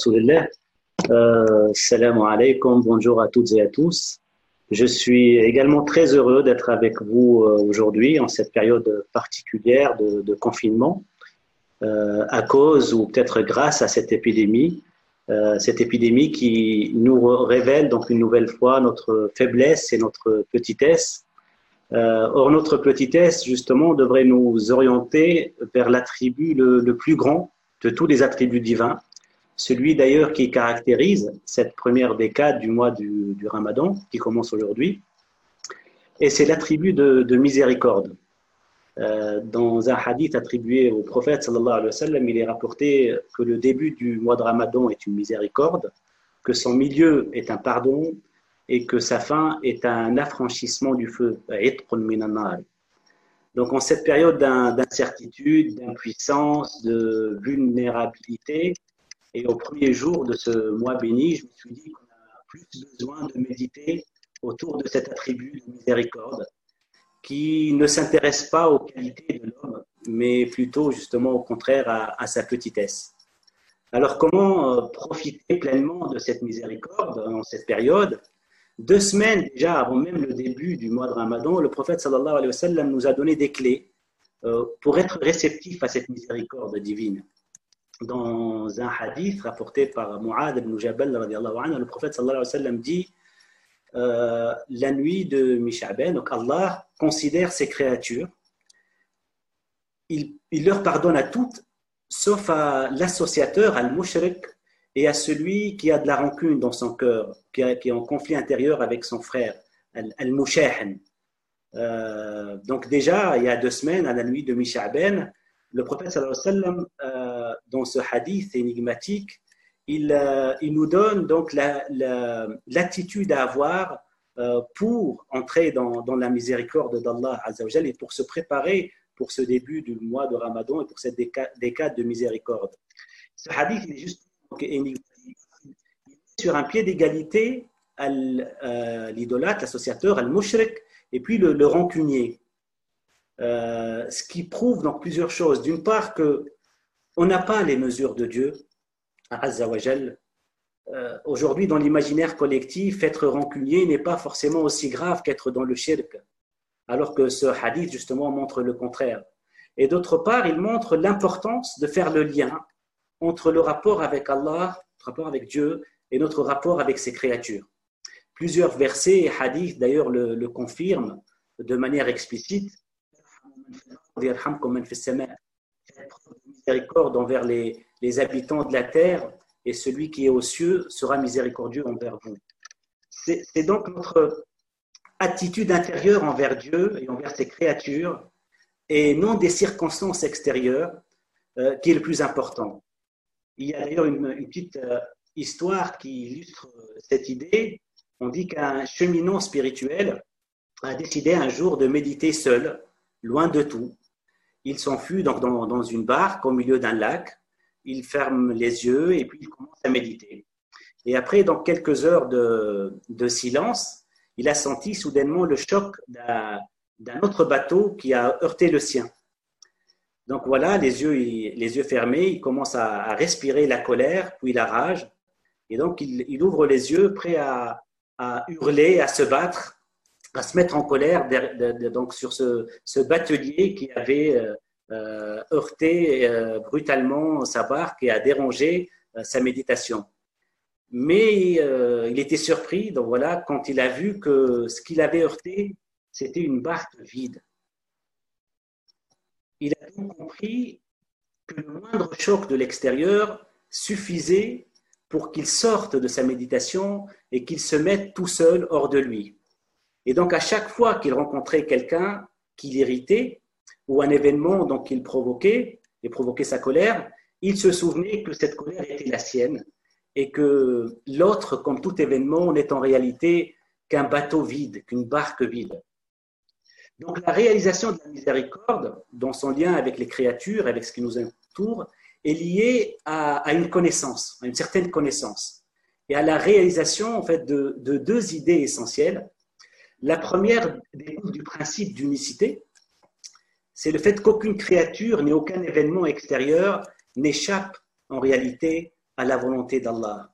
Rasulullah. Euh, salam alaikum, bonjour à toutes et à tous. Je suis également très heureux d'être avec vous euh, aujourd'hui en cette période particulière de, confinement euh, à cause ou peut-être grâce à cette épidémie, cette épidémie qui nous révèle donc une nouvelle fois notre faiblesse et notre petitesse. Or, notre petitesse, justement, devrait nous orienter vers l'attribut le plus grand de tous les attributs divins, celui d'ailleurs qui caractérise cette première décade du mois du, Ramadan, qui commence aujourd'hui, et c'est l'attribut de, de, miséricorde. Euh, dans un hadith attribué au prophète alayhi wa il est rapporté que le début du mois de Ramadan est une miséricorde, que son milieu est un pardon et que sa fin est un affranchissement du feu. Donc en cette période d'incertitude, d'impuissance, de vulnérabilité, et au premier jour de ce mois béni, je me suis dit qu'on a plus besoin de méditer autour de cet attribut de miséricorde qui ne s'intéresse pas aux qualités de l'homme, mais plutôt justement au contraire à, sa petitesse. Alors comment euh, profiter pleinement de cette miséricorde en cette période? Deux semaines déjà avant même le début du mois de Ramadan, le prophète sallallahu alayhi wa sallam nous a donné des clés euh, pour être réceptif à cette miséricorde divine dans un hadith rapporté par Mu'ad ibn Jabal, anhu, le prophète alayhi wa sallam dit euh, la nuit de Mishaben, donc Allah considère ses créatures, il, il, leur pardonne à toutes, sauf à l'associateur, al-mushrik, et à celui qui a de la rancune dans son cœur, qui, a, qui est en conflit intérieur avec son frère, al-mushahin. Euh, donc déjà, il y a deux semaines, à la nuit de Mishaben, le prophète sallallahu alayhi wa sallam, euh, dans ce hadith énigmatique, il, euh, il nous donne donc l'attitude la, la, à avoir euh, pour entrer dans, la miséricorde d'Allah Azzawajal et pour se préparer pour ce début du mois de Ramadan et pour cette décade, de miséricorde. Ce hadith il est juste énigmatique. sur un pied d'égalité euh, l'idolâtre, l'associateur, al-mushrik, et puis le, rancunier. Ce qui prouve donc plusieurs choses. D'une part, que on n'a pas les mesures de Dieu, Azzawajal. Euh, Aujourd'hui, dans l'imaginaire collectif, être rancunier n'est pas forcément aussi grave qu'être dans le shirk, alors que ce hadith, justement, montre le contraire. Et d'autre part, il montre l'importance de faire le lien entre le rapport avec Allah, le rapport avec Dieu, et notre rapport avec ses créatures. Plusieurs versets et hadiths, d'ailleurs, le, le confirment de manière explicite miséricorde envers les, habitants de la terre et celui qui est aux cieux sera miséricordieux envers vous. C'est donc notre attitude intérieure envers Dieu et envers ses créatures et non des circonstances extérieures euh, qui est le plus important. Il y a d'ailleurs une, petite euh, histoire qui illustre cette idée. On dit qu'un cheminot spirituel a décidé un jour de méditer seul loin de tout. Il s'enfuit donc dans, une barque au milieu d'un lac. Il ferme les yeux et puis il commence à méditer. Et après, dans quelques heures de, de silence, il a senti soudainement le choc d'un autre bateau qui a heurté le sien. Donc voilà, les yeux, les yeux fermés, il commence à, respirer la colère, puis la rage. Et donc il, ouvre les yeux, prêt à hurler, à se battre à se mettre en colère donc sur ce, batelier qui avait euh, euh, heurté euh, brutalement sa barque et a dérangé sa méditation. Mais il était surpris, donc voilà, quand il a vu que ce qu'il avait heurté, c'était une barque vide. Il a donc compris que le moindre choc de l'extérieur suffisait pour qu'il sorte de sa méditation et qu'il se mette tout seul hors de lui. Et donc, à chaque fois qu'il rencontrait quelqu'un qui l'irritait ou un événement donc qu'il provoquait et provoquait sa colère, il se souvenait que cette colère était la sienne et que l'autre, comme tout événement, n'est en réalité qu'un bateau vide, qu'une barque vide. Donc la réalisation de la miséricorde, dans son lien avec les créatures, avec ce qui nous entoure, est liée à, une connaissance, à une certaine connaissance, et à la réalisation en fait de deux idées essentielles la première découle du principe d'unicité, c'est le fait qu'aucune créature ni aucun événement extérieur n'échappe en réalité à la volonté d'Allah.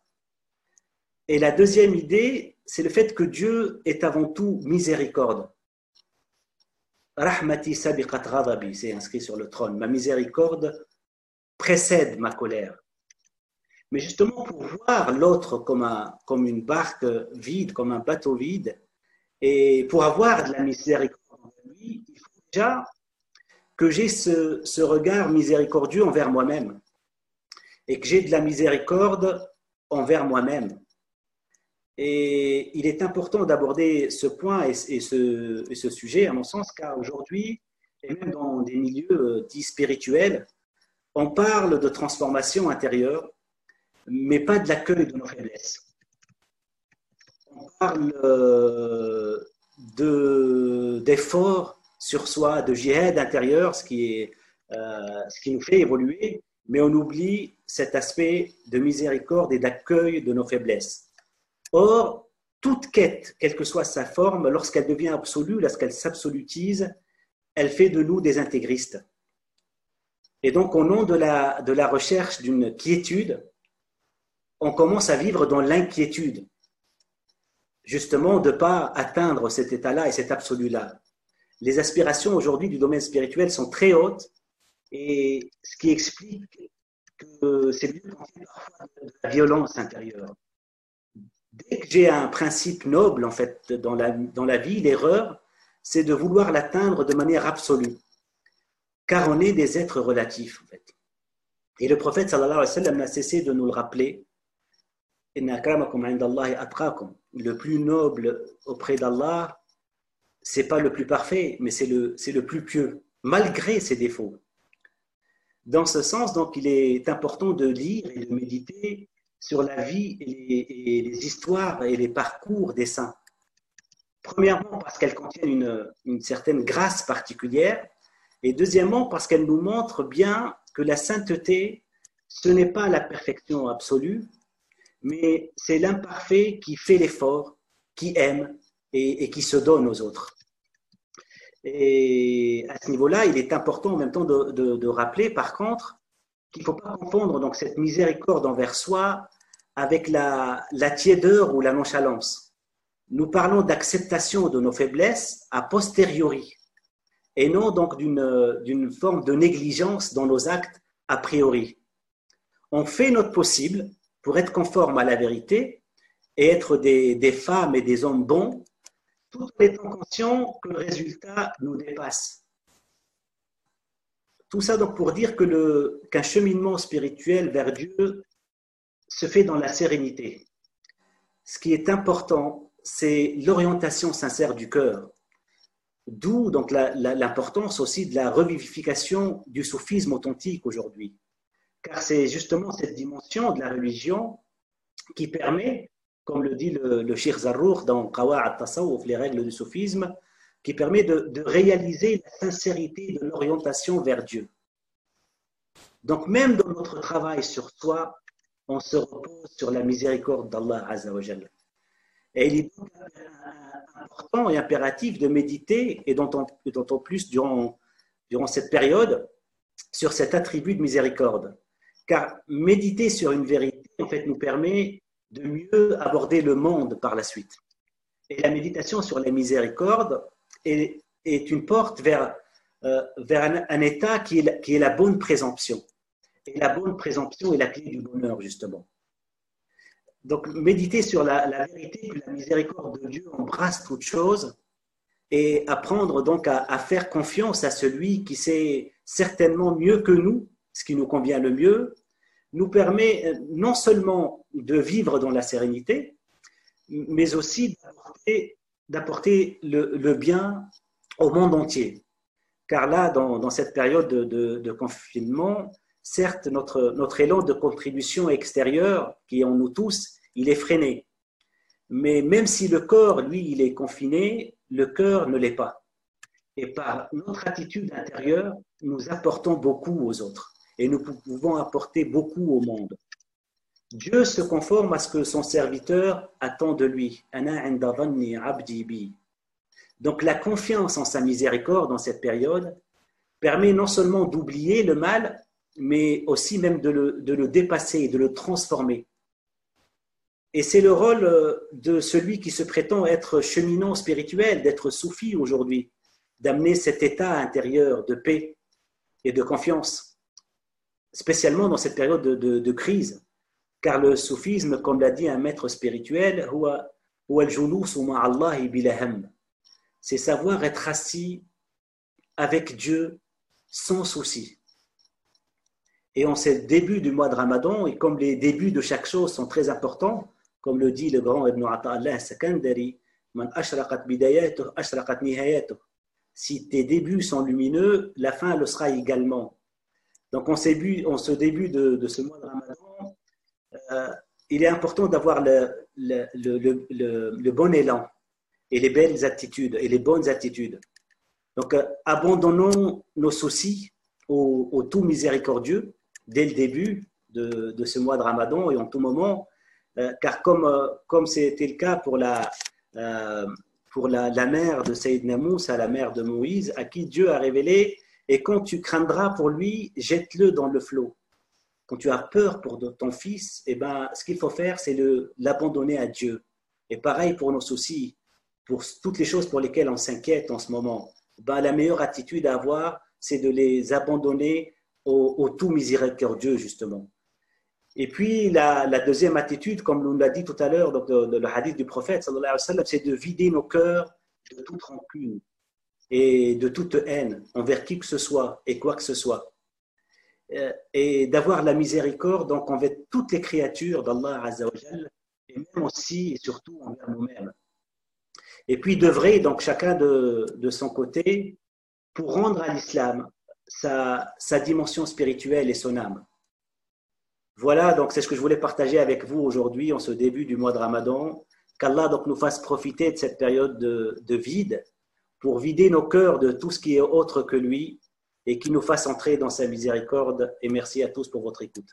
Et la deuxième idée, c'est le fait que Dieu est avant tout miséricorde. Rahmati sabiqat c'est inscrit sur le trône. Ma miséricorde précède ma colère. Mais justement, pour voir l'autre comme, comme une barque vide, comme un bateau vide, et pour avoir de la miséricorde en lui, il faut déjà que j'ai ce, ce, regard miséricordieux envers moi-même et que j'ai de la miséricorde envers moi-même. Et il est important d'aborder ce point et, ce, et, ce, sujet, à mon sens, car aujourd'hui, et même dans des milieux euh, dits spirituels, on parle de transformation intérieure, mais pas de l'accueil de nos faiblesses. On parle euh, d'efforts sur soi, de jihad intérieur, ce qui, est, euh, ce qui nous fait évoluer, mais on oublie cet aspect de miséricorde et d'accueil de nos faiblesses. Or, toute quête, quelle que soit sa forme, lorsqu'elle devient absolue, lorsqu'elle s'absolutise, elle fait de nous des intégristes. Et donc, au nom de la recherche d'une quiétude, on commence à vivre dans l'inquiétude, justement de ne pas atteindre cet état-là et cet absolu-là. Les aspirations aujourd'hui du domaine spirituel sont très hautes, et ce qui explique que c'est parfois de la violence intérieure. Dès que j'ai un principe noble, en fait, dans la, dans la vie, l'erreur, c'est de vouloir l'atteindre de manière absolue. Car on est des êtres relatifs, en fait. Et le prophète, sallallahu alayhi wa sallam, n'a cessé de nous le rappeler. Le plus noble auprès d'Allah, c'est pas le plus parfait, mais c'est le, plus pieux, malgré ses défauts. Dans ce sens, donc, il est important de lire et de méditer sur la vie et les, histoires et les parcours des saints. Premièrement, parce qu'elles contiennent une, une, certaine grâce particulière, et deuxièmement, parce qu'elles nous montrent bien que la sainteté, ce n'est pas la perfection absolue, mais c'est l'imparfait qui fait l'effort, qui aime et, qui se donne aux autres. Et à ce niveau-là, il est important en même temps de, rappeler, par contre, qu'il ne faut pas confondre donc, cette miséricorde envers soi avec la, la tiédeur ou la nonchalance. Nous parlons d'acceptation de nos faiblesses a posteriori, et non donc d'une forme de négligence dans nos actes a priori. On fait notre possible pour être conforme à la vérité et être des, femmes et des hommes bons tout en étant conscient que le résultat nous dépasse. Tout ça donc pour dire qu'un cheminement spirituel vers Dieu se fait dans la sérénité. Ce qui est important, c'est l'orientation sincère du cœur. D'où l'importance aussi de la revivification du soufisme authentique aujourd'hui. Car c'est justement cette dimension de la religion qui permet comme le dit le, le Sheikh Zarrour dans Qawa'at Tasawwuf, les règles du soufisme, qui permet de, réaliser la sincérité de l'orientation vers Dieu. Donc même dans notre travail sur soi, on se repose sur la miséricorde d'Allah Azzawajal. Et il est important et impératif de méditer, et d'autant plus durant cette période, sur cet attribut de miséricorde. Car méditer sur une vérité, en fait, nous permet de mieux aborder le monde par la suite. Et la méditation sur la miséricorde est, une porte vers, euh, un, état qui est, la, bonne présomption. Et la bonne présomption est la clé du bonheur, justement. Donc, méditer sur la, vérité que la miséricorde de Dieu embrasse toute chose et apprendre donc à, faire confiance à celui qui sait certainement mieux que nous ce qui nous convient le mieux nous permet euh, non seulement de vivre dans la sérénité, mais aussi d'apporter le, bien au monde entier. Car là, dans, cette période de, confinement, certes, notre, notre élan de contribution extérieure, qui est en nous tous, il est freiné. Mais même si le corps, lui, il est confiné, le cœur ne l'est pas. Et par notre attitude intérieure, nous apportons beaucoup aux autres et nous pouvons apporter beaucoup au monde. Dieu se conforme à ce que son serviteur attend de lui. Donc la confiance en sa miséricorde dans cette période permet non seulement d'oublier le mal, mais aussi même de le, de le dépasser, de le transformer. Et c'est le rôle euh, de celui qui se prétend être cheminant spirituel, d'être soufi aujourd'hui, d'amener cet état intérieur de paix et de confiance, spécialement dans cette période de, crise. Car le soufisme, comme l'a dit un maître spirituel, c'est savoir être assis avec Dieu sans souci. Et en ce début du mois de Ramadan, et comme les débuts de chaque chose sont très importants, comme le dit le grand Ibn Ata'Allah Sakandari, si tes débuts sont lumineux, la fin le sera également. Donc, en ce début, de, ce mois de Ramadan, euh, il est important d'avoir le, bon élan et les belles attitudes et les bonnes attitudes. Donc, euh, abandonnons nos soucis au, tout miséricordieux dès le début de, ce mois de Ramadan et en tout moment, euh, car comme c'était le cas pour la la, mère de Sayyidina Moussa, la mère de Moïse, à qui Dieu a révélé et quand tu craindras pour lui, jette-le dans le flot. Quand tu as peur pour ton fils, eh ben, ce qu'il faut faire, c'est l'abandonner à Dieu. Et pareil pour nos soucis, pour toutes les choses pour lesquelles on s'inquiète en ce moment ben, la meilleure attitude à avoir, c'est de les abandonner au, tout miséricordieux, justement. Et puis, la, deuxième attitude, comme nous l'a dit tout à l'heure dans le hadith du prophète, c'est de vider nos cœurs de toute rancune et de toute haine envers qui que ce soit et quoi que ce soit. Euh, et d'avoir la miséricorde donc envers toutes les créatures d'Allah et même aussi et surtout envers nous-mêmes et puis d'œuvrer donc chacun de, de, son côté pour rendre à l'islam sa, sa, dimension spirituelle et son âme. Voilà, donc c'est ce que je voulais partager avec vous aujourd'hui en ce début du mois de Ramadan. Qu'Allah nous fasse profiter de cette période de, de vide pour vider nos cœurs de tout ce qui est autre que lui et qu'il nous fasse entrer dans sa miséricorde. Et merci à tous pour votre écoute.